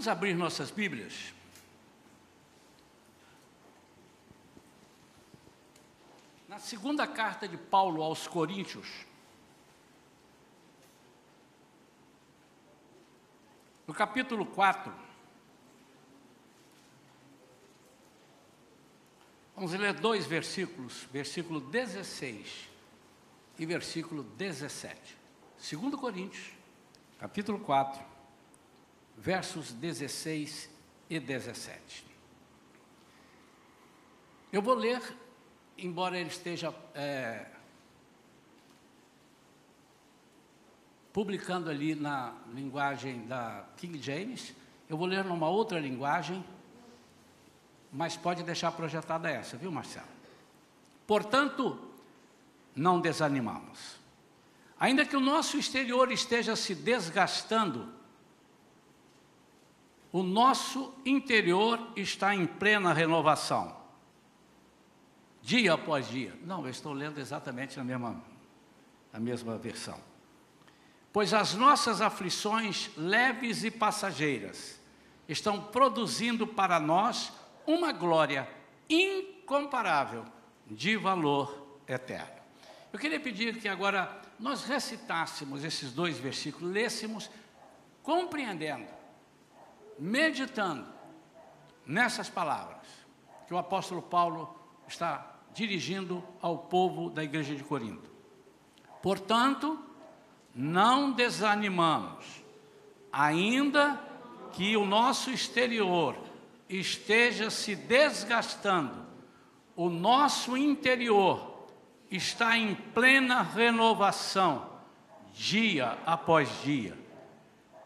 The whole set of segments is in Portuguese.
Vamos abrir nossas Bíblias. Na segunda carta de Paulo aos Coríntios, no capítulo 4, vamos ler dois versículos, versículo 16 e versículo 17. 2 Coríntios, capítulo 4, versos 16 e 17. Eu vou ler embora ele esteja é, publicando ali na linguagem da King James, eu vou ler numa outra linguagem, mas pode deixar projetada essa, viu, Marcelo? Portanto, não desanimamos. Ainda que o nosso exterior esteja se desgastando, o nosso interior está em plena renovação dia após dia. Não, eu estou lendo exatamente na mesma, na mesma versão. Pois as nossas aflições leves e passageiras estão produzindo para nós uma glória incomparável de valor eterno. Eu queria pedir que agora nós recitássemos esses dois versículos, lêssemos compreendendo, meditando nessas palavras que o apóstolo Paulo está dirigindo ao povo da igreja de Corinto. Portanto, não desanimamos, ainda que o nosso exterior esteja se desgastando, o nosso interior está em plena renovação, dia após dia,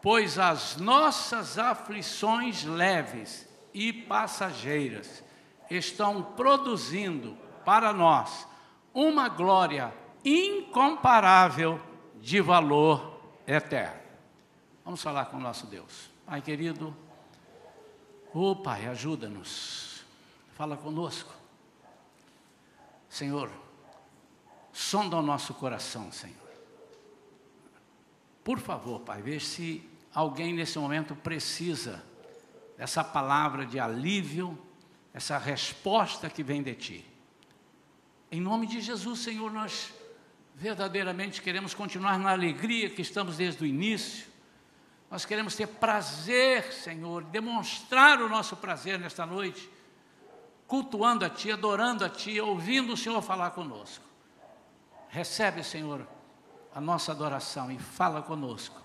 pois as nossas aflições leves e passageiras estão produzindo para nós uma glória incomparável de valor eterno. Vamos falar com o nosso Deus. Pai querido, ô oh, Pai, ajuda-nos, fala conosco. Senhor, sonda o nosso coração, Senhor. Por favor, Pai, veja se alguém nesse momento precisa dessa palavra de alívio, essa resposta que vem de Ti. Em nome de Jesus, Senhor, nós verdadeiramente queremos continuar na alegria que estamos desde o início. Nós queremos ter prazer, Senhor, demonstrar o nosso prazer nesta noite, cultuando a Ti, adorando a Ti, ouvindo o Senhor falar conosco. Recebe, Senhor, a nossa adoração e fala conosco,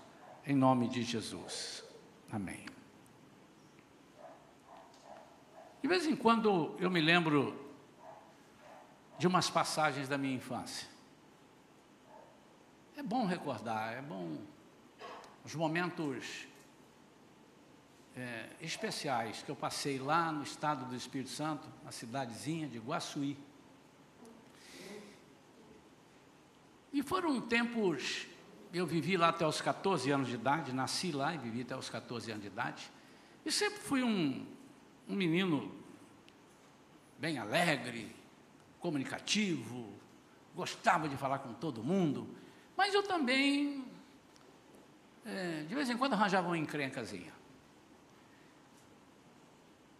em nome de Jesus. Amém. De vez em quando eu me lembro de umas passagens da minha infância. É bom recordar, é bom os momentos é, especiais que eu passei lá no estado do Espírito Santo, na cidadezinha de Guaçuí. E foram tempos, eu vivi lá até os 14 anos de idade, nasci lá e vivi até os 14 anos de idade. E sempre fui um, um menino bem alegre, comunicativo, gostava de falar com todo mundo, mas eu também, é, de vez em quando, arranjava uma encrencazinha.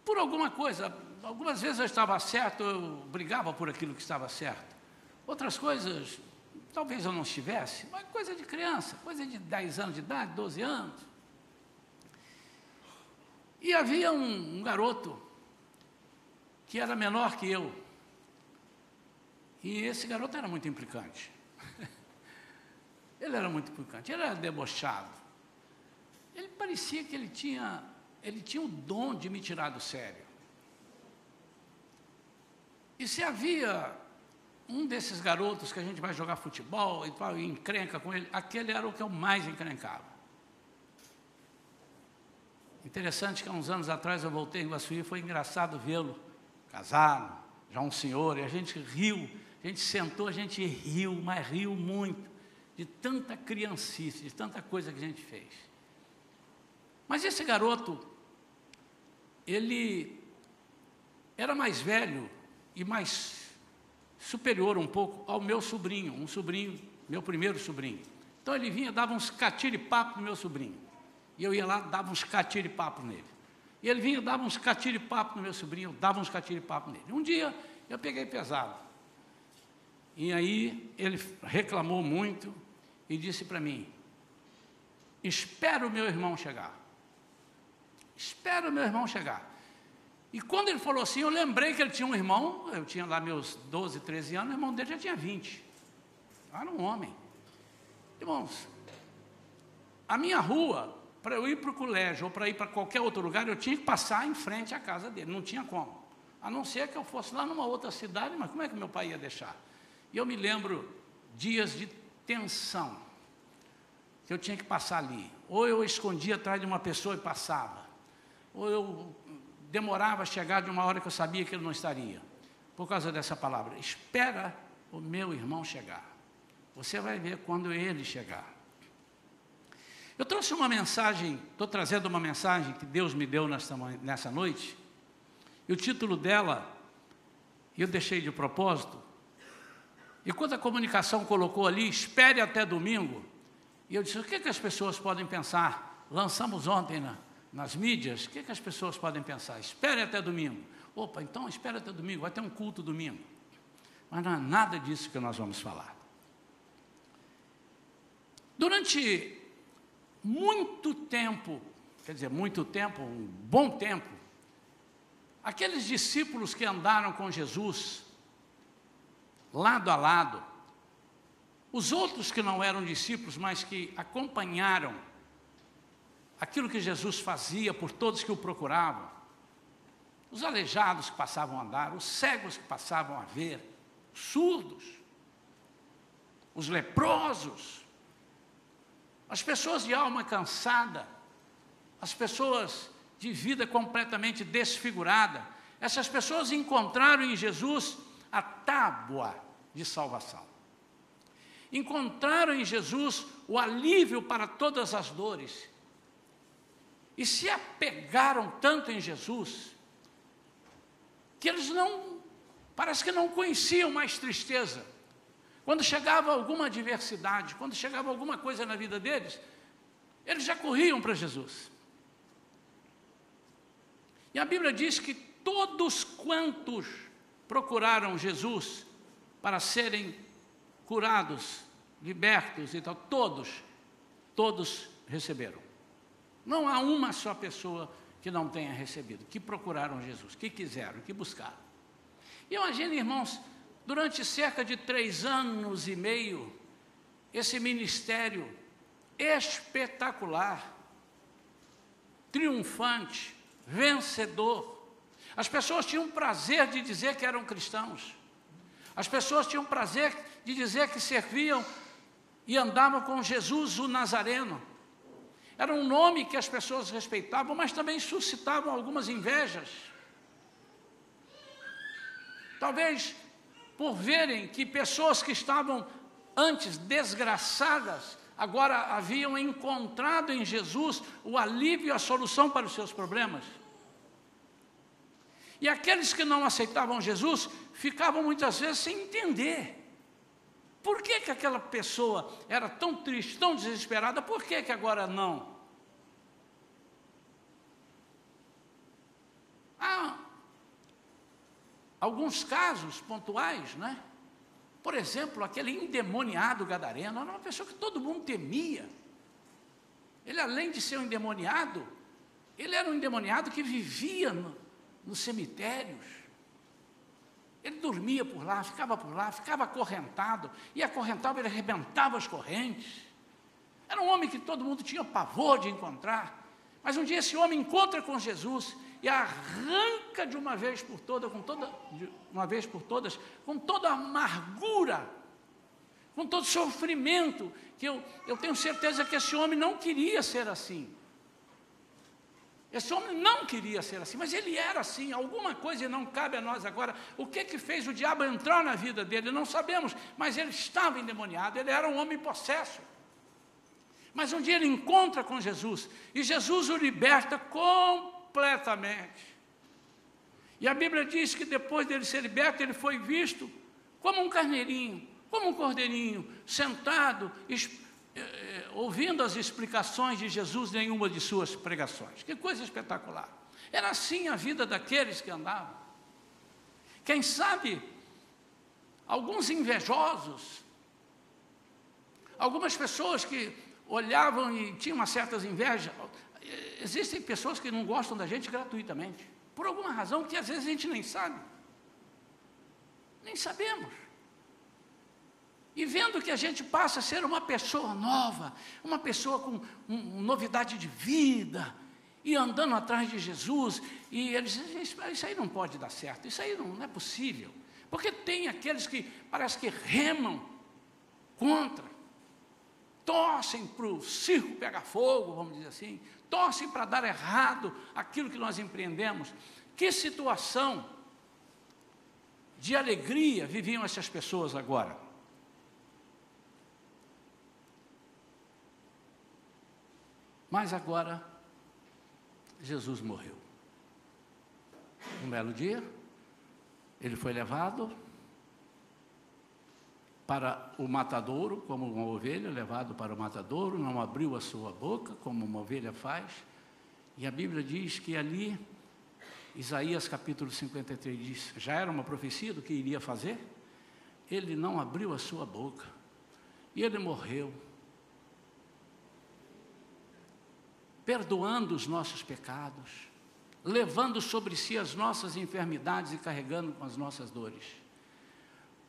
Por alguma coisa, algumas vezes eu estava certo, eu brigava por aquilo que estava certo. Outras coisas, talvez eu não estivesse, mas coisa de criança, coisa de 10 anos de idade, 12 anos. E havia um, um garoto que era menor que eu, e esse garoto era muito implicante. ele era muito implicante, ele era debochado. Ele parecia que ele tinha, ele tinha o dom de me tirar do sério. E se havia um desses garotos que a gente vai jogar futebol e tal, e encrenca com ele, aquele era o que eu mais encrencava. Interessante que há uns anos atrás eu voltei em Guaçuí e foi engraçado vê-lo casado, já um senhor, e a gente riu a gente sentou, a gente riu, mas riu muito, de tanta criancice, de tanta coisa que a gente fez. Mas esse garoto, ele era mais velho e mais superior um pouco ao meu sobrinho, um sobrinho, meu primeiro sobrinho. Então ele vinha, dava uns catiripapo no meu sobrinho. E eu ia lá, dava uns catiripapo nele. E ele vinha, dava uns catiripapo no meu sobrinho, eu dava uns catiripapo nele. Um dia eu peguei pesado. E aí ele reclamou muito e disse para mim: Espera o meu irmão chegar. Espera o meu irmão chegar. E quando ele falou assim, eu lembrei que ele tinha um irmão, eu tinha lá meus 12, 13 anos, o irmão dele já tinha 20. Era um homem. Irmãos, a minha rua, para eu ir para o colégio ou para ir para qualquer outro lugar, eu tinha que passar em frente à casa dele, não tinha como. A não ser que eu fosse lá numa outra cidade, mas como é que meu pai ia deixar? E eu me lembro dias de tensão, que eu tinha que passar ali. Ou eu escondia atrás de uma pessoa e passava, ou eu demorava a chegar de uma hora que eu sabia que ele não estaria, por causa dessa palavra. Espera o meu irmão chegar. Você vai ver quando ele chegar. Eu trouxe uma mensagem, estou trazendo uma mensagem que Deus me deu nessa, nessa noite, e o título dela, eu deixei de propósito, e quando a comunicação colocou ali, espere até domingo, e eu disse, o que, que as pessoas podem pensar? Lançamos ontem na, nas mídias, o que, que as pessoas podem pensar? Espere até domingo. Opa, então espere até domingo, vai ter um culto domingo. Mas não é nada disso que nós vamos falar. Durante muito tempo, quer dizer, muito tempo, um bom tempo, aqueles discípulos que andaram com Jesus, lado a lado, os outros que não eram discípulos, mas que acompanharam aquilo que Jesus fazia por todos que o procuravam, os aleijados que passavam a andar, os cegos que passavam a ver, os surdos, os leprosos, as pessoas de alma cansada, as pessoas de vida completamente desfigurada, essas pessoas encontraram em Jesus a tábua de salvação. Encontraram em Jesus o alívio para todas as dores e se apegaram tanto em Jesus, que eles não, parece que não conheciam mais tristeza. Quando chegava alguma adversidade, quando chegava alguma coisa na vida deles, eles já corriam para Jesus. E a Bíblia diz que todos quantos procuraram Jesus para serem curados, libertos e tal, todos, todos receberam. Não há uma só pessoa que não tenha recebido, que procuraram Jesus, que quiseram, que buscaram. Imagine, irmãos, durante cerca de três anos e meio, esse ministério espetacular, triunfante, vencedor. As pessoas tinham prazer de dizer que eram cristãos. As pessoas tinham prazer de dizer que serviam e andavam com Jesus, o Nazareno. Era um nome que as pessoas respeitavam, mas também suscitavam algumas invejas. Talvez por verem que pessoas que estavam antes desgraçadas, agora haviam encontrado em Jesus o alívio e a solução para os seus problemas. E aqueles que não aceitavam Jesus ficavam muitas vezes sem entender. Por que, que aquela pessoa era tão triste, tão desesperada, por que, que agora não? Há alguns casos pontuais, né? Por exemplo, aquele endemoniado gadareno era uma pessoa que todo mundo temia. Ele, além de ser um endemoniado, ele era um endemoniado que vivia no, nos cemitérios. Ele dormia por lá, ficava por lá, ficava acorrentado, e acorrentava, ele arrebentava as correntes. Era um homem que todo mundo tinha pavor de encontrar. Mas um dia esse homem encontra com Jesus e arranca de uma vez por todas, com toda, uma vez por todas, com toda a amargura, com todo sofrimento, que eu, eu tenho certeza que esse homem não queria ser assim. Esse homem não queria ser assim, mas ele era assim. Alguma coisa não cabe a nós agora. O que que fez o diabo entrar na vida dele? Não sabemos, mas ele estava endemoniado, ele era um homem possesso. Mas um dia ele encontra com Jesus e Jesus o liberta completamente. E a Bíblia diz que depois dele ser liberto, ele foi visto como um carneirinho, como um cordeirinho, sentado, eh, ouvindo as explicações de Jesus nenhuma de suas pregações. Que coisa espetacular. Era assim a vida daqueles que andavam. Quem sabe, alguns invejosos, algumas pessoas que olhavam e tinham uma certas invejas. Existem pessoas que não gostam da gente gratuitamente, por alguma razão que às vezes a gente nem sabe. Nem sabemos. E vendo que a gente passa a ser uma pessoa nova, uma pessoa com um, novidade de vida, e andando atrás de Jesus, e eles dizem, isso aí não pode dar certo, isso aí não, não é possível. Porque tem aqueles que parece que remam contra, torcem para o circo pegar fogo, vamos dizer assim, torcem para dar errado aquilo que nós empreendemos. Que situação de alegria viviam essas pessoas agora? Mas agora, Jesus morreu. Um belo dia, ele foi levado para o matadouro, como uma ovelha, levado para o matadouro, não abriu a sua boca, como uma ovelha faz. E a Bíblia diz que ali, Isaías capítulo 53 diz, já era uma profecia do que iria fazer. Ele não abriu a sua boca. E ele morreu. perdoando os nossos pecados, levando sobre si as nossas enfermidades e carregando com as nossas dores.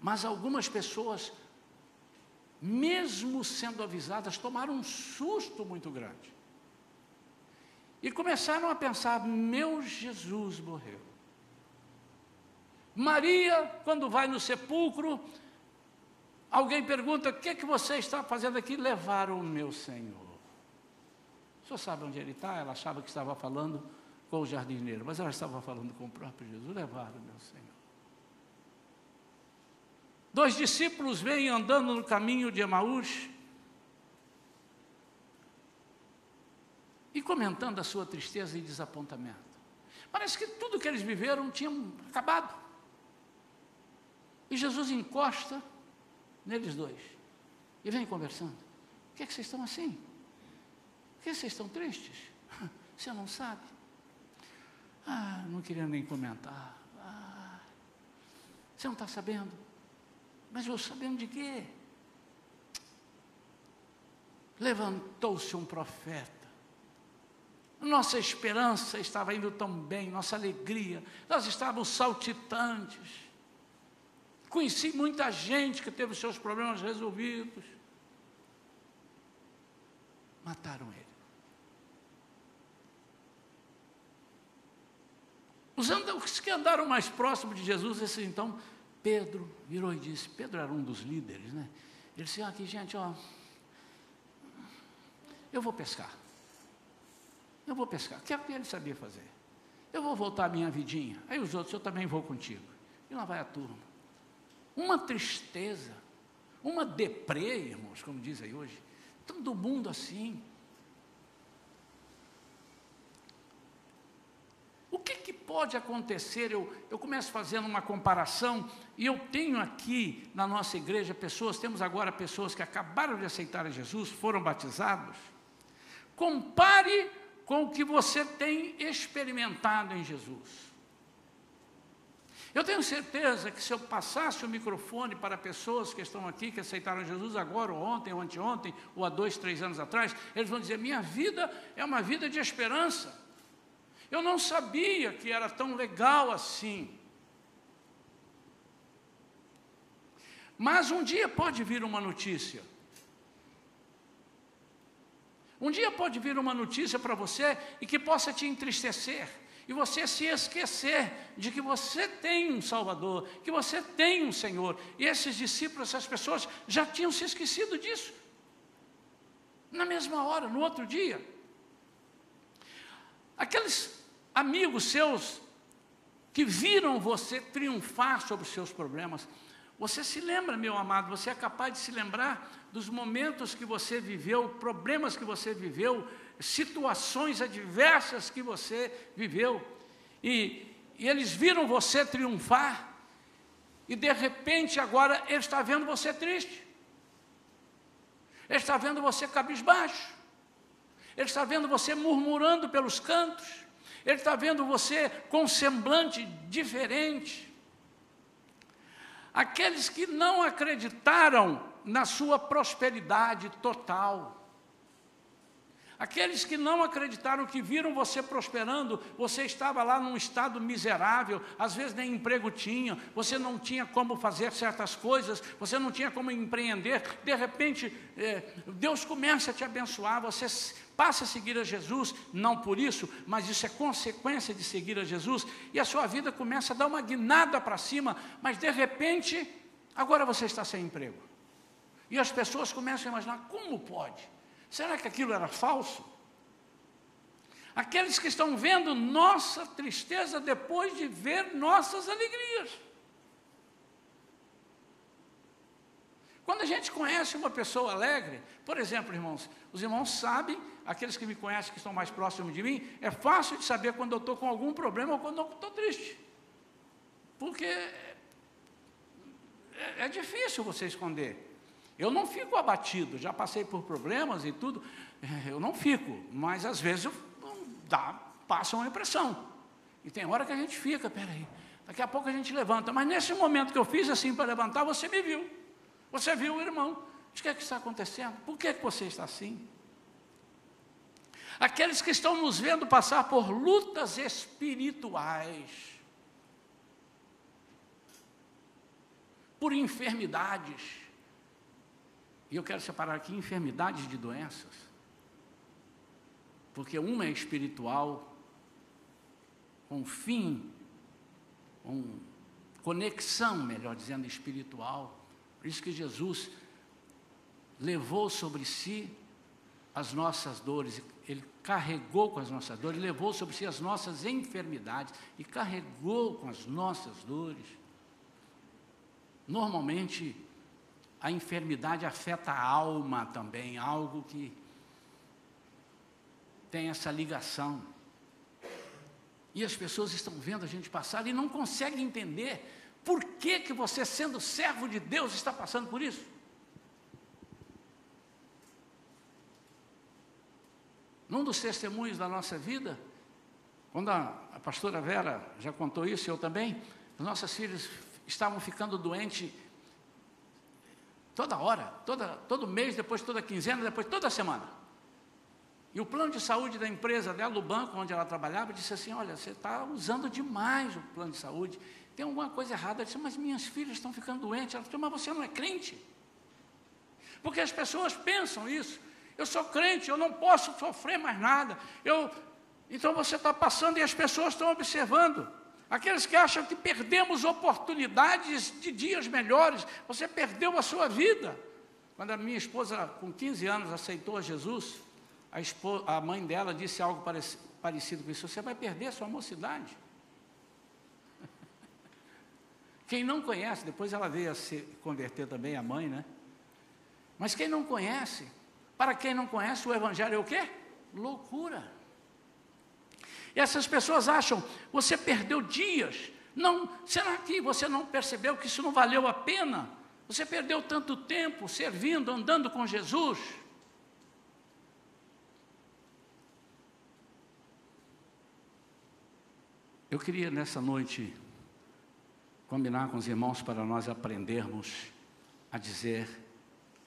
Mas algumas pessoas, mesmo sendo avisadas, tomaram um susto muito grande. E começaram a pensar: meu Jesus morreu. Maria, quando vai no sepulcro, alguém pergunta: o que, é que você está fazendo aqui? Levaram o meu Senhor. O senhor sabe onde ele está? Ela achava que estava falando com o jardineiro, mas ela estava falando com o próprio Jesus. Levaram, meu Senhor. Dois discípulos vêm andando no caminho de Emaús e comentando a sua tristeza e desapontamento. Parece que tudo que eles viveram tinha acabado. E Jesus encosta neles dois e vem conversando. Por que, é que vocês estão assim? Por que vocês estão tristes? Você não sabe? Ah, não queria nem comentar. Ah, você não está sabendo? Mas eu sabendo de quê? Levantou-se um profeta. Nossa esperança estava indo tão bem, nossa alegria, nós estávamos saltitantes. Conheci muita gente que teve seus problemas resolvidos. Mataram ele. Os, que andaram mais próximos de Jesus, esses então, Pedro virou e disse, Pedro era um dos líderes, né? Ele disse, aqui gente, ó, eu vou pescar. Eu vou pescar, que é o que ele sabia fazer. Eu vou voltar à minha vidinha. Aí os outros, eu também vou contigo. E lá vai a turma. Uma tristeza, uma deprê, irmãos, como diz aí hoje. Todo mundo assim. O que, que pode acontecer? Eu, eu começo fazendo uma comparação, e eu tenho aqui na nossa igreja pessoas, temos agora pessoas que acabaram de aceitar a Jesus, foram batizados. Compare com o que você tem experimentado em Jesus. Eu tenho certeza que se eu passasse o microfone para pessoas que estão aqui, que aceitaram Jesus agora, ou ontem, ou anteontem, ou há dois, três anos atrás, eles vão dizer: minha vida é uma vida de esperança. Eu não sabia que era tão legal assim. Mas um dia pode vir uma notícia. Um dia pode vir uma notícia para você e que possa te entristecer. E você se esquecer de que você tem um Salvador, que você tem um Senhor. E esses discípulos, essas pessoas já tinham se esquecido disso. Na mesma hora, no outro dia. Aqueles amigos seus que viram você triunfar sobre os seus problemas. Você se lembra, meu amado, você é capaz de se lembrar dos momentos que você viveu, problemas que você viveu, situações adversas que você viveu, e, e eles viram você triunfar, e de repente agora ele está vendo você triste. Ele está vendo você cabisbaixo. Ele está vendo você murmurando pelos cantos. Ele está vendo você com semblante diferente. Aqueles que não acreditaram na sua prosperidade total. Aqueles que não acreditaram, que viram você prosperando, você estava lá num estado miserável, às vezes nem emprego tinha, você não tinha como fazer certas coisas, você não tinha como empreender, de repente é, Deus começa a te abençoar, você passa a seguir a Jesus, não por isso, mas isso é consequência de seguir a Jesus, e a sua vida começa a dar uma guinada para cima, mas de repente, agora você está sem emprego. E as pessoas começam a imaginar: como pode? Será que aquilo era falso? Aqueles que estão vendo nossa tristeza depois de ver nossas alegrias. Quando a gente conhece uma pessoa alegre, por exemplo, irmãos, os irmãos sabem, aqueles que me conhecem, que estão mais próximos de mim, é fácil de saber quando eu estou com algum problema ou quando eu estou triste. Porque é, é difícil você esconder. Eu não fico abatido, já passei por problemas e tudo, eu não fico, mas às vezes eu, dá, passa uma impressão. E tem hora que a gente fica, peraí, daqui a pouco a gente levanta. Mas nesse momento que eu fiz assim para levantar, você me viu. Você viu o irmão. O que é que está acontecendo? Por que, é que você está assim? Aqueles que estão nos vendo passar por lutas espirituais, por enfermidades, e eu quero separar aqui enfermidades de doenças. Porque uma é espiritual, com fim, com conexão, melhor dizendo, espiritual. Por isso que Jesus levou sobre si as nossas dores, ele carregou com as nossas dores, levou sobre si as nossas enfermidades e carregou com as nossas dores. Normalmente, a enfermidade afeta a alma também, algo que tem essa ligação. E as pessoas estão vendo a gente passar e não conseguem entender por que, que você, sendo servo de Deus, está passando por isso. Num dos testemunhos da nossa vida, quando a, a pastora Vera já contou isso, eu também, as nossas filhas estavam ficando doentes Toda hora, toda, todo mês, depois toda quinzena, depois toda semana. E o plano de saúde da empresa dela, do banco onde ela trabalhava, disse assim: Olha, você está usando demais o plano de saúde, tem alguma coisa errada. Ela disse: Mas minhas filhas estão ficando doentes. Ela disse: Mas você não é crente? Porque as pessoas pensam isso. Eu sou crente, eu não posso sofrer mais nada. Eu, então você está passando e as pessoas estão observando. Aqueles que acham que perdemos oportunidades de dias melhores, você perdeu a sua vida. Quando a minha esposa, com 15 anos, aceitou a Jesus, a, esposa, a mãe dela disse algo parecido com isso: Você vai perder a sua mocidade. Quem não conhece, depois ela veio a se converter também, a mãe, né? Mas quem não conhece, para quem não conhece, o Evangelho é o quê? Loucura. E essas pessoas acham, você perdeu dias. Não, será que você não percebeu que isso não valeu a pena? Você perdeu tanto tempo servindo, andando com Jesus. Eu queria nessa noite combinar com os irmãos para nós aprendermos a dizer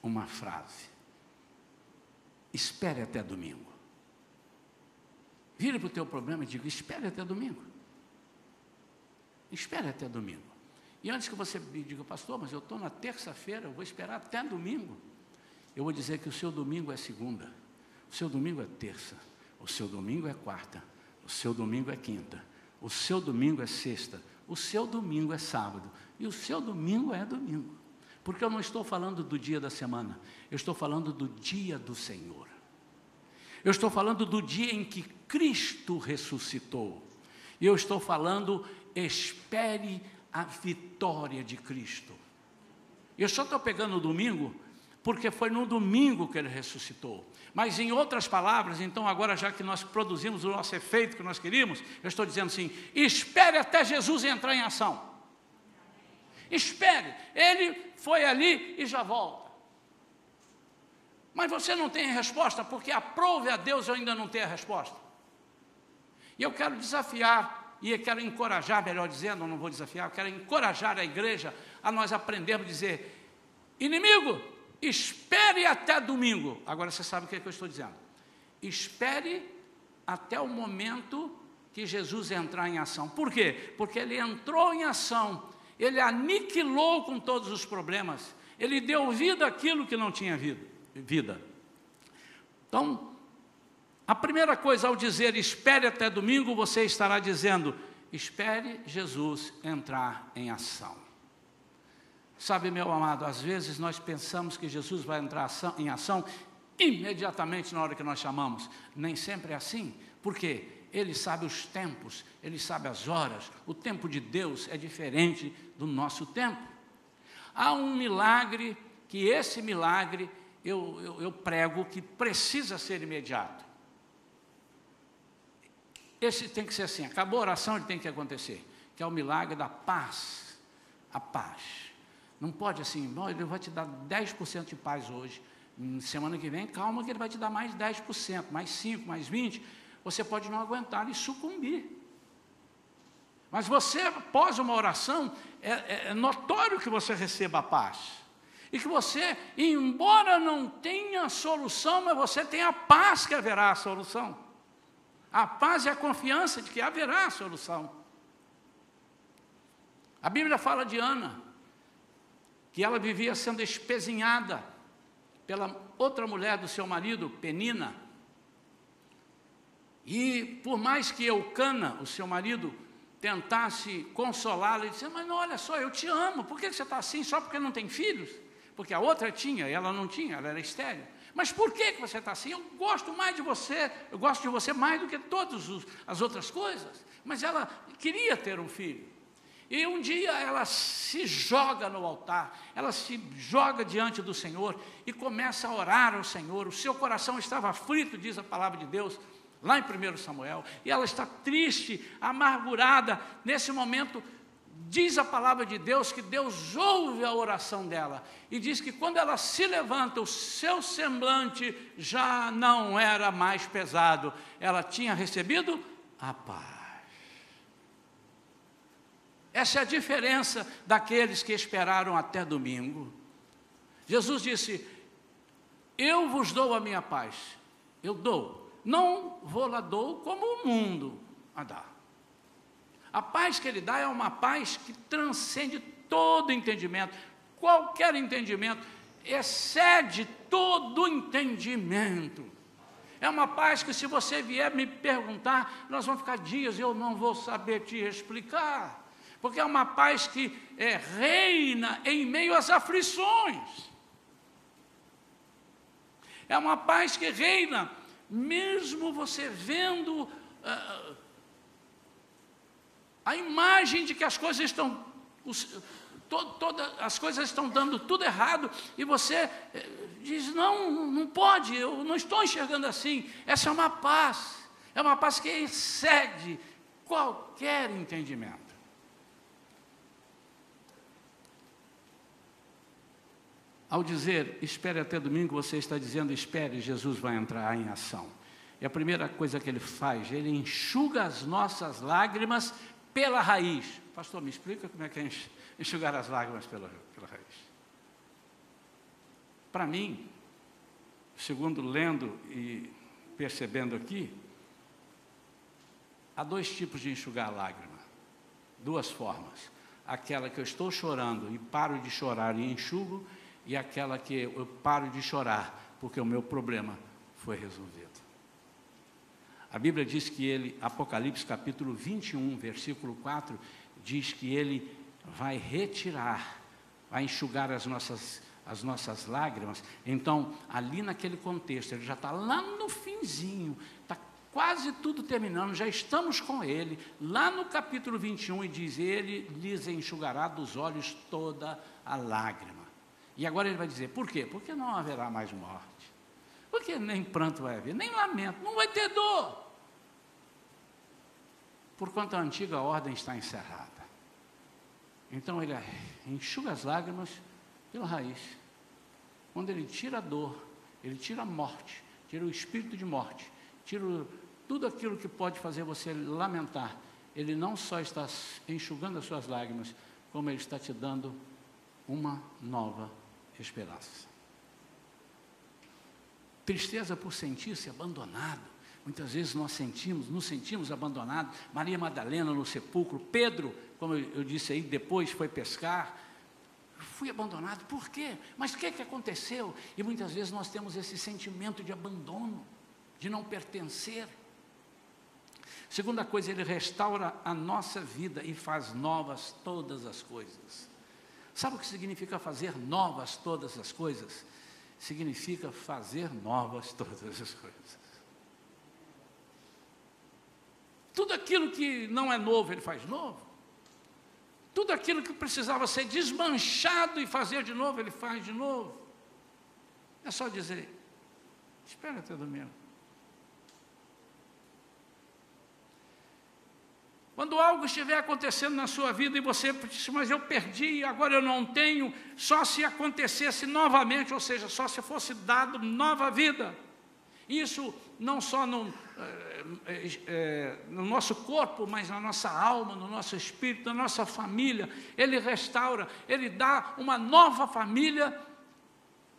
uma frase. Espere até domingo. Vire para o teu problema e diga: espere até domingo. Espere até domingo. E antes que você diga, pastor, mas eu estou na terça-feira, eu vou esperar até domingo. Eu vou dizer que o seu domingo é segunda, o seu domingo é terça, o seu domingo é quarta, o seu domingo é quinta, o seu domingo é sexta, o seu domingo é sábado e o seu domingo é domingo. Porque eu não estou falando do dia da semana, eu estou falando do dia do Senhor. Eu estou falando do dia em que Cristo ressuscitou. E eu estou falando, espere a vitória de Cristo. Eu só estou pegando o domingo, porque foi no domingo que ele ressuscitou. Mas em outras palavras, então agora já que nós produzimos o nosso efeito que nós queríamos, eu estou dizendo assim: espere até Jesus entrar em ação. Espere, ele foi ali e já volta. Mas você não tem a resposta, porque aprove a Deus eu ainda não tenho a resposta. E eu quero desafiar, e eu quero encorajar, melhor dizendo, não vou desafiar, eu quero encorajar a igreja a nós aprendermos a dizer: inimigo, espere até domingo. Agora você sabe o que, é que eu estou dizendo. Espere até o momento que Jesus entrar em ação. Por quê? Porque ele entrou em ação, ele aniquilou com todos os problemas, ele deu vida àquilo que não tinha vida vida. Então, a primeira coisa ao dizer espere até domingo, você estará dizendo: espere Jesus entrar em ação. Sabe, meu amado, às vezes nós pensamos que Jesus vai entrar em ação imediatamente na hora que nós chamamos. Nem sempre é assim. Por quê? Ele sabe os tempos, ele sabe as horas. O tempo de Deus é diferente do nosso tempo. Há um milagre que esse milagre eu, eu, eu prego que precisa ser imediato. Esse tem que ser assim, acabou a oração, ele tem que acontecer, que é o milagre da paz, a paz. Não pode assim, não, ele vai te dar 10% de paz hoje, hum, semana que vem, calma que ele vai te dar mais 10%, mais 5%, mais 20%, você pode não aguentar e sucumbir. Mas você, após uma oração, é, é notório que você receba a paz. E que você, embora não tenha solução, mas você tem a paz que haverá a solução. A paz e a confiança de que haverá a solução. A Bíblia fala de Ana, que ela vivia sendo espezinhada pela outra mulher do seu marido, Penina. E por mais que Eucana, o seu marido, tentasse consolá-la, ele disse: Mas não, olha só, eu te amo, por que você está assim? Só porque não tem filhos? Porque a outra tinha e ela não tinha, ela era estéreo. Mas por que, que você está assim? Eu gosto mais de você, eu gosto de você mais do que todas as outras coisas. Mas ela queria ter um filho. E um dia ela se joga no altar, ela se joga diante do Senhor e começa a orar ao Senhor. O seu coração estava frito, diz a palavra de Deus, lá em 1 Samuel, e ela está triste, amargurada. Nesse momento, diz a palavra de Deus que Deus ouve a oração dela e diz que quando ela se levanta, o seu semblante já não era mais pesado, ela tinha recebido a paz. Essa é a diferença daqueles que esperaram até domingo. Jesus disse: Eu vos dou a minha paz, eu dou, não vou lá dou como o mundo a dar. A paz que ele dá é uma paz que transcende todo entendimento, qualquer entendimento, excede todo entendimento. É uma paz que, se você vier me perguntar, nós vamos ficar dias e eu não vou saber te explicar, porque é uma paz que é, reina em meio às aflições. É uma paz que reina, mesmo você vendo. Uh, a imagem de que as coisas estão, os, to, toda, as coisas estão dando tudo errado, e você eh, diz: não, não pode, eu não estou enxergando assim. Essa é uma paz, é uma paz que excede qualquer entendimento. Ao dizer espere até domingo, você está dizendo espere, Jesus vai entrar em ação. E a primeira coisa que ele faz, ele enxuga as nossas lágrimas pela raiz. Pastor, me explica como é que é enxugar as lágrimas pela, pela raiz. Para mim, segundo lendo e percebendo aqui, há dois tipos de enxugar lágrima. Duas formas. Aquela que eu estou chorando e paro de chorar e enxugo, e aquela que eu paro de chorar porque o meu problema foi resolvido. A Bíblia diz que ele, Apocalipse capítulo 21, versículo 4, diz que ele vai retirar, vai enxugar as nossas, as nossas lágrimas. Então, ali naquele contexto, ele já está lá no finzinho, está quase tudo terminando, já estamos com ele, lá no capítulo 21, e diz: Ele lhes enxugará dos olhos toda a lágrima. E agora ele vai dizer: por quê? Porque não haverá mais morte. Porque nem pranto vai haver, nem lamento, não vai ter dor porquanto a antiga ordem está encerrada. Então ele enxuga as lágrimas pela raiz. Quando ele tira a dor, Ele tira a morte, tira o espírito de morte, tira tudo aquilo que pode fazer você lamentar. Ele não só está enxugando as suas lágrimas, como Ele está te dando uma nova esperança. Tristeza por sentir-se abandonado. Muitas vezes nós sentimos, nos sentimos abandonados. Maria Madalena no sepulcro, Pedro, como eu disse aí, depois foi pescar. Fui abandonado, por quê? Mas o que, que aconteceu? E muitas vezes nós temos esse sentimento de abandono, de não pertencer. Segunda coisa, ele restaura a nossa vida e faz novas todas as coisas. Sabe o que significa fazer novas todas as coisas? Significa fazer novas todas as coisas. Tudo aquilo que não é novo, ele faz novo. Tudo aquilo que precisava ser desmanchado e fazer de novo, ele faz de novo. É só dizer: espera até domingo. Quando algo estiver acontecendo na sua vida e você diz, mas eu perdi, agora eu não tenho, só se acontecesse novamente, ou seja, só se fosse dado nova vida. Isso não só no, é, é, no nosso corpo, mas na nossa alma, no nosso espírito, na nossa família. Ele restaura, ele dá uma nova família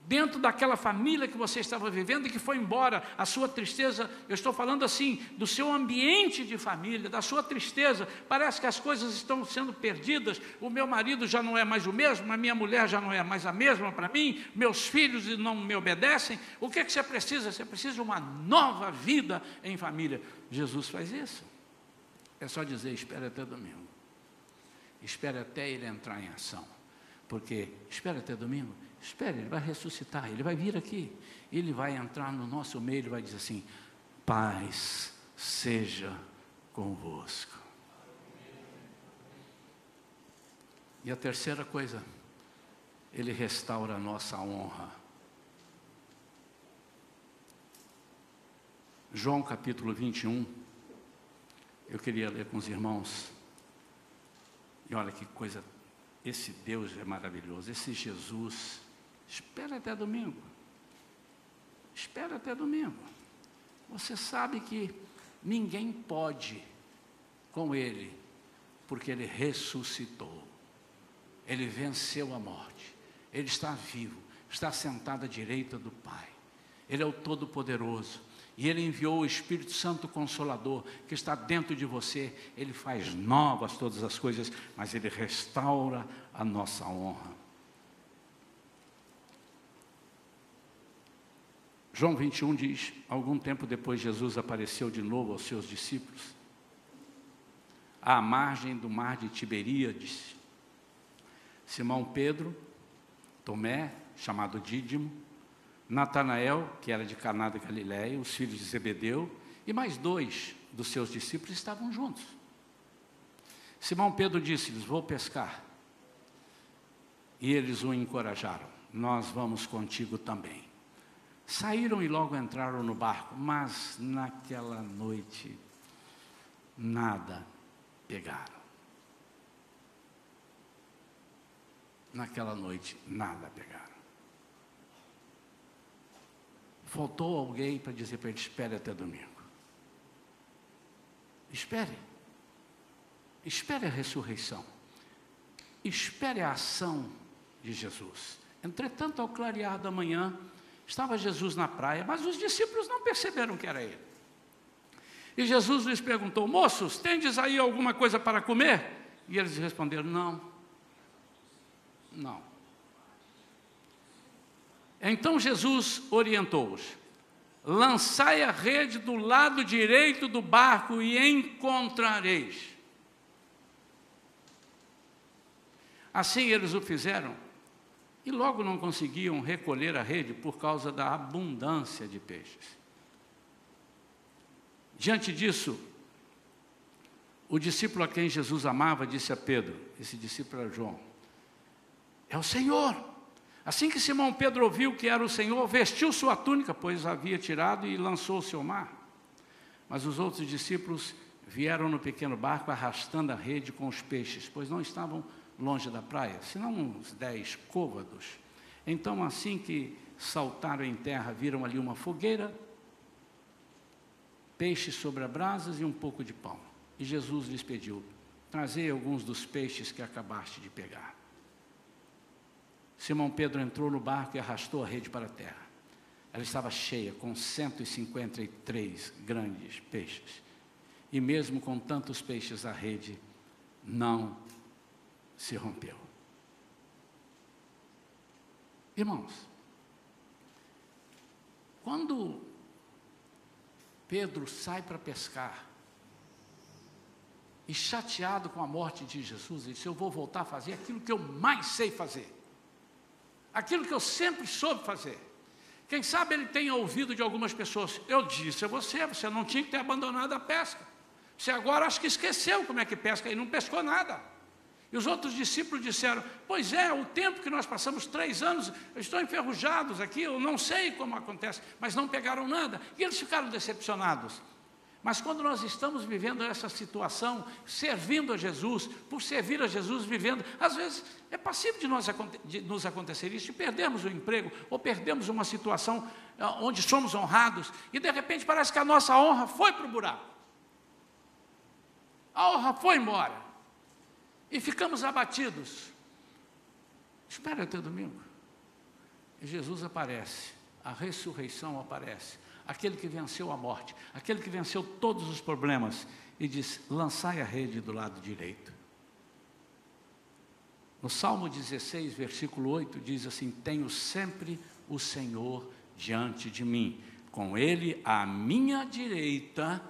dentro daquela família que você estava vivendo e que foi embora, a sua tristeza, eu estou falando assim, do seu ambiente de família, da sua tristeza, parece que as coisas estão sendo perdidas, o meu marido já não é mais o mesmo, a minha mulher já não é mais a mesma para mim, meus filhos não me obedecem, o que, é que você precisa? Você precisa de uma nova vida em família. Jesus faz isso. É só dizer, espere até domingo. Espere até ele entrar em ação. Porque, espere até domingo, Espere, ele vai ressuscitar, ele vai vir aqui, ele vai entrar no nosso meio, ele vai dizer assim: paz seja convosco. E a terceira coisa, ele restaura a nossa honra. João capítulo 21, eu queria ler com os irmãos, e olha que coisa, esse Deus é maravilhoso, esse Jesus Espera até domingo. Espera até domingo. Você sabe que ninguém pode com Ele, porque Ele ressuscitou. Ele venceu a morte. Ele está vivo, está sentado à direita do Pai. Ele é o Todo-Poderoso. E Ele enviou o Espírito Santo Consolador, que está dentro de você. Ele faz novas todas as coisas, mas Ele restaura a nossa honra. João 21 diz: algum tempo depois, Jesus apareceu de novo aos seus discípulos, à margem do mar de Tiberíades. Simão Pedro, Tomé, chamado Dídimo, Natanael, que era de Caná da Galiléia, os filhos de Zebedeu, e mais dois dos seus discípulos estavam juntos. Simão Pedro disse-lhes: Vou pescar. E eles o encorajaram: Nós vamos contigo também. Saíram e logo entraram no barco, mas naquela noite nada pegaram. Naquela noite nada pegaram. Faltou alguém para dizer para ele: espere até domingo. Espere. Espere a ressurreição. Espere a ação de Jesus. Entretanto, ao clarear da manhã, Estava Jesus na praia, mas os discípulos não perceberam que era ele. E Jesus lhes perguntou: Moços, tendes aí alguma coisa para comer? E eles responderam: Não. Não. Então Jesus orientou-os: Lançai a rede do lado direito do barco e encontrareis. Assim eles o fizeram e logo não conseguiam recolher a rede por causa da abundância de peixes. Diante disso, o discípulo a quem Jesus amava disse a Pedro, esse discípulo era João, é o Senhor. Assim que Simão Pedro ouviu que era o Senhor, vestiu sua túnica, pois havia tirado, e lançou-se ao mar. Mas os outros discípulos vieram no pequeno barco arrastando a rede com os peixes, pois não estavam longe da praia, senão uns dez côvados. Então, assim que saltaram em terra, viram ali uma fogueira, peixes sobre as brasas e um pouco de pão. E Jesus lhes pediu: Trazei alguns dos peixes que acabaste de pegar. Simão Pedro entrou no barco e arrastou a rede para a terra. Ela estava cheia, com 153 grandes peixes. E mesmo com tantos peixes, a rede não se rompeu. Irmãos, quando Pedro sai para pescar, e chateado com a morte de Jesus, ele disse: Eu vou voltar a fazer aquilo que eu mais sei fazer, aquilo que eu sempre soube fazer. Quem sabe ele tenha ouvido de algumas pessoas: Eu disse a você, você não tinha que ter abandonado a pesca. Você agora acho que esqueceu como é que pesca e não pescou nada. E os outros discípulos disseram: Pois é, o tempo que nós passamos, três anos, estão enferrujados aqui, eu não sei como acontece, mas não pegaram nada. E eles ficaram decepcionados. Mas quando nós estamos vivendo essa situação, servindo a Jesus, por servir a Jesus, vivendo, às vezes é passível de, nós, de nos acontecer isso, de perdermos o emprego, ou perdemos uma situação ah, onde somos honrados, e de repente parece que a nossa honra foi para o buraco. A honra foi embora. E ficamos abatidos. Espera até domingo. E Jesus aparece, a ressurreição aparece aquele que venceu a morte, aquele que venceu todos os problemas, e diz: lançai a rede do lado direito. No Salmo 16, versículo 8, diz assim: Tenho sempre o Senhor diante de mim, com Ele à minha direita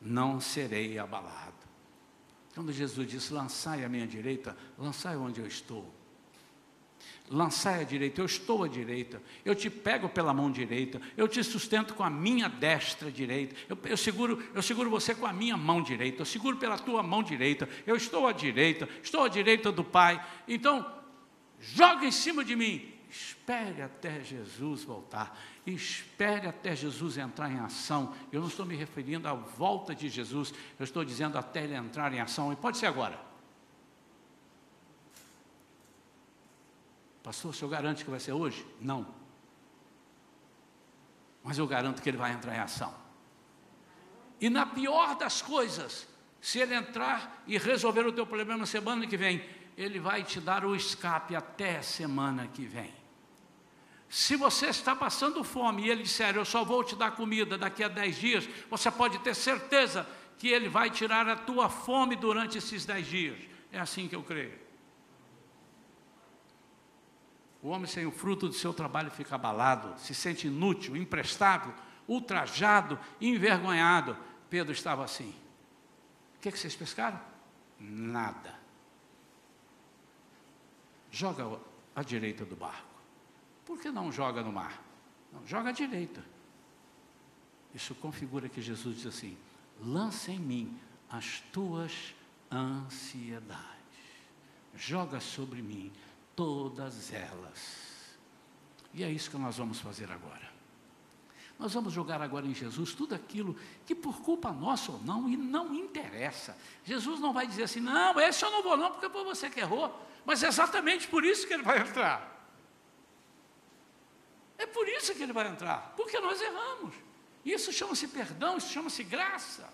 não serei abalado. Quando Jesus disse: Lançai à minha direita, lançai onde eu estou lançai à direita, eu estou à direita, eu te pego pela mão direita, eu te sustento com a minha destra direita, eu, eu, seguro, eu seguro você com a minha mão direita, eu seguro pela tua mão direita, eu estou à direita, estou à direita do Pai. Então, joga em cima de mim, espere até Jesus voltar, espere até Jesus entrar em ação. Eu não estou me referindo à volta de Jesus, eu estou dizendo até ele entrar em ação, e pode ser agora. Pastor, o senhor garante que vai ser hoje? Não. Mas eu garanto que ele vai entrar em ação. E na pior das coisas, se ele entrar e resolver o teu problema na semana que vem, ele vai te dar o escape até semana que vem. Se você está passando fome e ele disser, eu só vou te dar comida daqui a dez dias, você pode ter certeza que ele vai tirar a tua fome durante esses dez dias. É assim que eu creio. O homem sem o fruto do seu trabalho fica abalado, se sente inútil, imprestável, ultrajado, envergonhado. Pedro estava assim. O que, é que vocês pescaram? Nada. Joga à direita do barco. Por que não joga no mar? Não, joga à direita. Isso configura que Jesus diz assim: lança em mim as tuas ansiedades. Joga sobre mim todas elas. E é isso que nós vamos fazer agora. Nós vamos jogar agora em Jesus tudo aquilo que por culpa nossa ou não, e não interessa. Jesus não vai dizer assim, não, esse eu não vou não, porque foi você que errou. Mas é exatamente por isso que ele vai entrar. É por isso que ele vai entrar, porque nós erramos. Isso chama-se perdão, isso chama-se graça.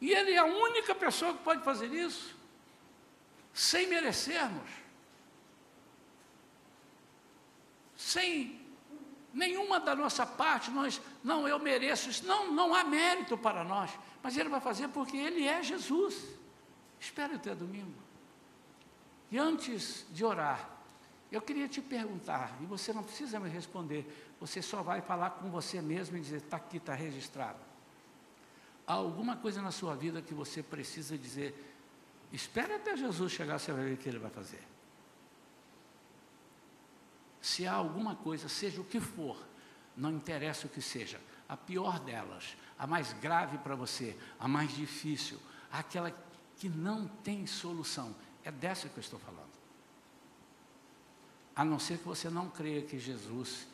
E ele é a única pessoa que pode fazer isso sem merecermos, sem nenhuma da nossa parte, nós, não, eu mereço isso, não, não há mérito para nós, mas Ele vai fazer porque Ele é Jesus. Espere até domingo. E antes de orar, eu queria te perguntar, e você não precisa me responder, você só vai falar com você mesmo e dizer: está aqui, está registrado. Há alguma coisa na sua vida que você precisa dizer, Espere até Jesus chegar, você vai ver o que ele vai fazer. Se há alguma coisa, seja o que for, não interessa o que seja, a pior delas, a mais grave para você, a mais difícil, aquela que não tem solução, é dessa que eu estou falando. A não ser que você não creia que Jesus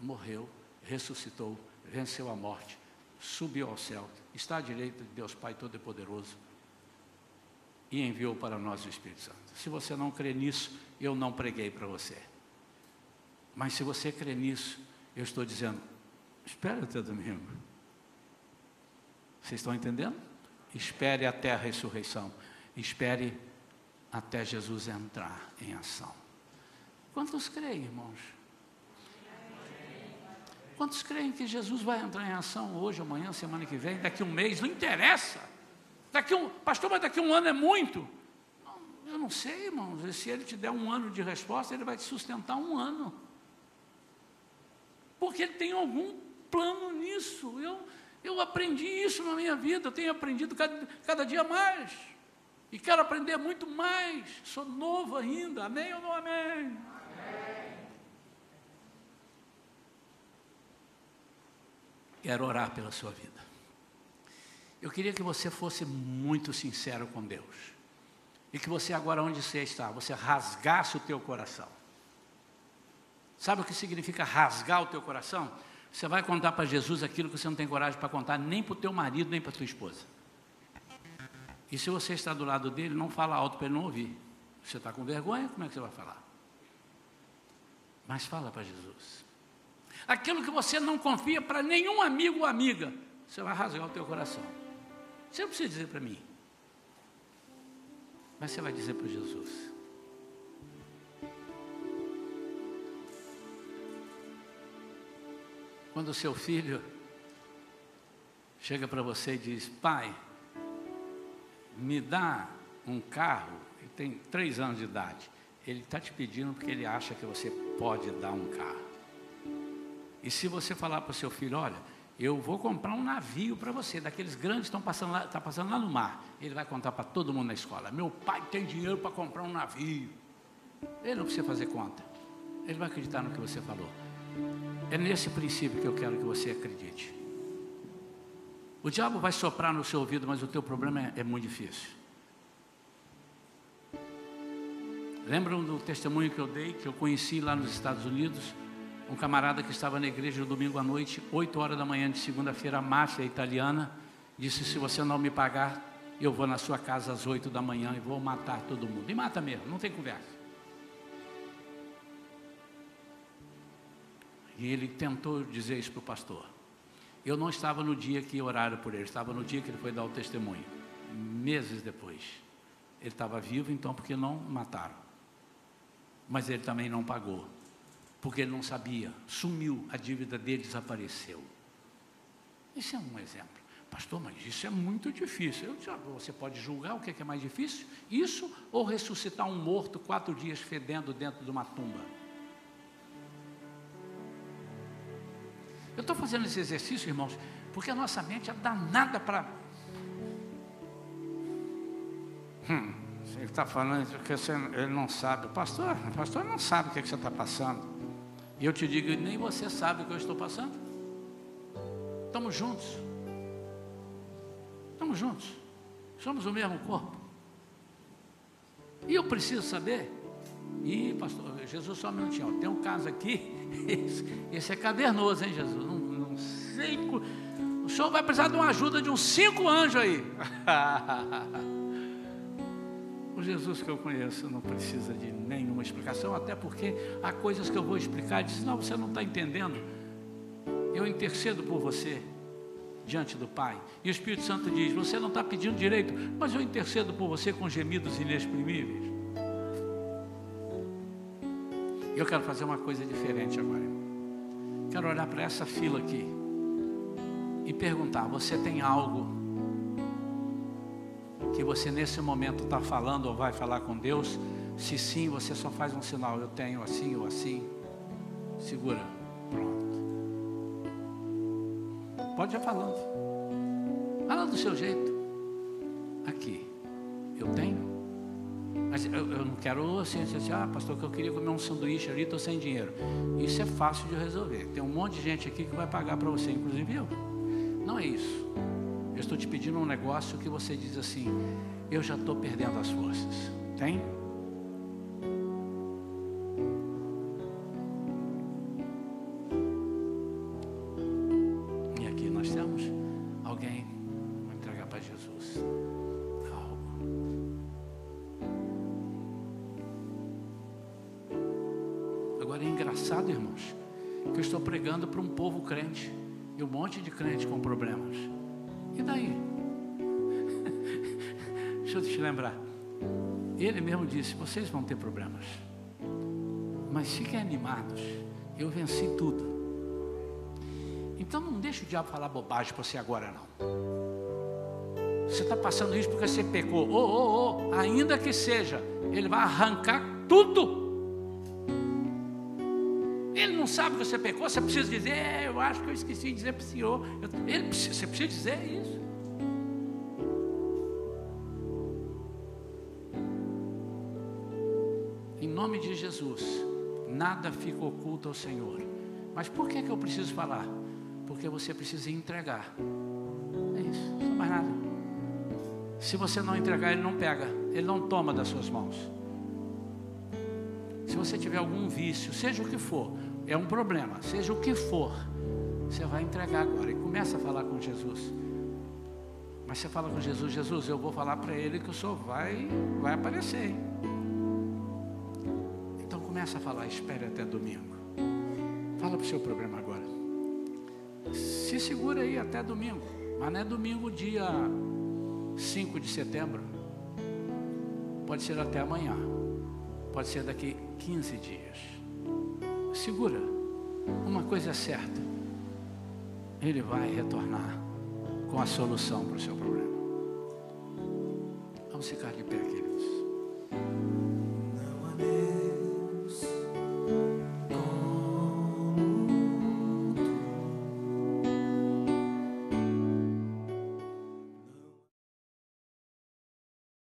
morreu, ressuscitou, venceu a morte, subiu ao céu, está à direita de Deus Pai Todo-Poderoso e enviou para nós o Espírito Santo. Se você não crê nisso, eu não preguei para você. Mas se você crê nisso, eu estou dizendo, espere até domingo. Vocês estão entendendo? Espere até a ressurreição. Espere até Jesus entrar em ação. Quantos creem, irmãos? Quantos creem que Jesus vai entrar em ação hoje, amanhã, semana que vem, daqui um mês? Não interessa. Daqui um, pastor, mas daqui um ano é muito. Eu não sei, irmãos. Se ele te der um ano de resposta, ele vai te sustentar um ano. Porque ele tem algum plano nisso. Eu, eu aprendi isso na minha vida, eu tenho aprendido cada, cada dia mais. E quero aprender muito mais. Sou novo ainda. Amém ou não amém. Quero orar pela sua vida. Eu queria que você fosse muito sincero com Deus. E que você agora onde você está, você rasgasse o teu coração. Sabe o que significa rasgar o teu coração? Você vai contar para Jesus aquilo que você não tem coragem para contar nem para o teu marido, nem para a tua esposa. E se você está do lado dele, não fala alto para ele não ouvir. Você está com vergonha, como é que você vai falar? Mas fala para Jesus. Aquilo que você não confia para nenhum amigo ou amiga, você vai rasgar o teu coração. Você não precisa dizer para mim. Mas você vai dizer para Jesus. Quando o seu filho chega para você e diz: Pai, me dá um carro, ele tem três anos de idade. Ele está te pedindo porque ele acha que você pode dar um carro. E se você falar para o seu filho: Olha, eu vou comprar um navio para você, daqueles grandes que estão passando lá, tá passando lá no mar. Ele vai contar para todo mundo na escola: Meu pai tem dinheiro para comprar um navio. Ele não precisa fazer conta. Ele vai acreditar no que você falou. É nesse princípio que eu quero que você acredite. O diabo vai soprar no seu ouvido, mas o teu problema é, é muito difícil. Lembram do testemunho que eu dei, que eu conheci lá nos Estados Unidos? Um camarada que estava na igreja no domingo à noite, 8 horas da manhã de segunda-feira, a máfia italiana, disse: Se você não me pagar, eu vou na sua casa às 8 da manhã e vou matar todo mundo. E mata mesmo, não tem conversa. E ele tentou dizer isso para o pastor. Eu não estava no dia que oraram por ele, estava no dia que ele foi dar o testemunho. Meses depois. Ele estava vivo, então, porque não mataram. Mas ele também não pagou. Porque ele não sabia. Sumiu, a dívida dele desapareceu. Isso é um exemplo. Pastor, mas isso é muito difícil. Eu, ah, você pode julgar o que é mais difícil? Isso ou ressuscitar um morto quatro dias fedendo dentro de uma tumba? Eu estou fazendo esse exercício, irmãos, porque a nossa mente é danada para. Hum, ele está falando que você, ele não sabe. Pastor, pastor não sabe o que, é que você está passando. E eu te digo, nem você sabe o que eu estou passando. Estamos juntos. Estamos juntos. Somos o mesmo corpo. E eu preciso saber. E, pastor, Jesus, só um minutinho. Tem um caso aqui esse, esse é cadernoso, hein, Jesus? Não, não sei. O senhor vai precisar de uma ajuda de uns cinco anjos aí. o Jesus que eu conheço não precisa de nenhuma explicação, até porque há coisas que eu vou explicar e diz: não, você não está entendendo. Eu intercedo por você diante do Pai. E o Espírito Santo diz: Você não está pedindo direito, mas eu intercedo por você com gemidos inexprimíveis. Eu quero fazer uma coisa diferente agora. Quero olhar para essa fila aqui e perguntar: você tem algo que você nesse momento está falando ou vai falar com Deus? Se sim, você só faz um sinal: eu tenho assim ou assim. Segura, pronto. Pode ir falando. Fala do seu jeito. Aqui, eu tenho. Mas eu, eu não quero assim, assim, ah, pastor, que eu queria comer um sanduíche ali, estou sem dinheiro. Isso é fácil de resolver. Tem um monte de gente aqui que vai pagar para você, inclusive eu. Não é isso. Eu estou te pedindo um negócio que você diz assim, eu já estou perdendo as forças. Tem? Vocês vão ter problemas, mas fiquem animados. Eu venci tudo. Então não deixe o diabo falar bobagem para você agora não. Você está passando isso porque você pecou. Oh, oh, oh, ainda que seja, ele vai arrancar tudo. Ele não sabe que você pecou, você precisa dizer, é, eu acho que eu esqueci de dizer para o senhor. Ele, você precisa dizer isso. Nome de Jesus, nada fica oculto ao Senhor. Mas por que, que eu preciso falar? Porque você precisa entregar. É isso, não mais nada. Se você não entregar, ele não pega, ele não toma das suas mãos. Se você tiver algum vício, seja o que for, é um problema, seja o que for, você vai entregar agora e começa a falar com Jesus. Mas você fala com Jesus, Jesus, eu vou falar para ele que o Senhor vai, vai aparecer. Hein? Começa a falar, espere até domingo. Fala para o seu problema agora. Se segura aí até domingo, mas não é domingo dia 5 de setembro. Pode ser até amanhã. Pode ser daqui 15 dias. Segura. Uma coisa é certa. Ele vai retornar com a solução para o seu problema. Vamos ficar de pé aqui.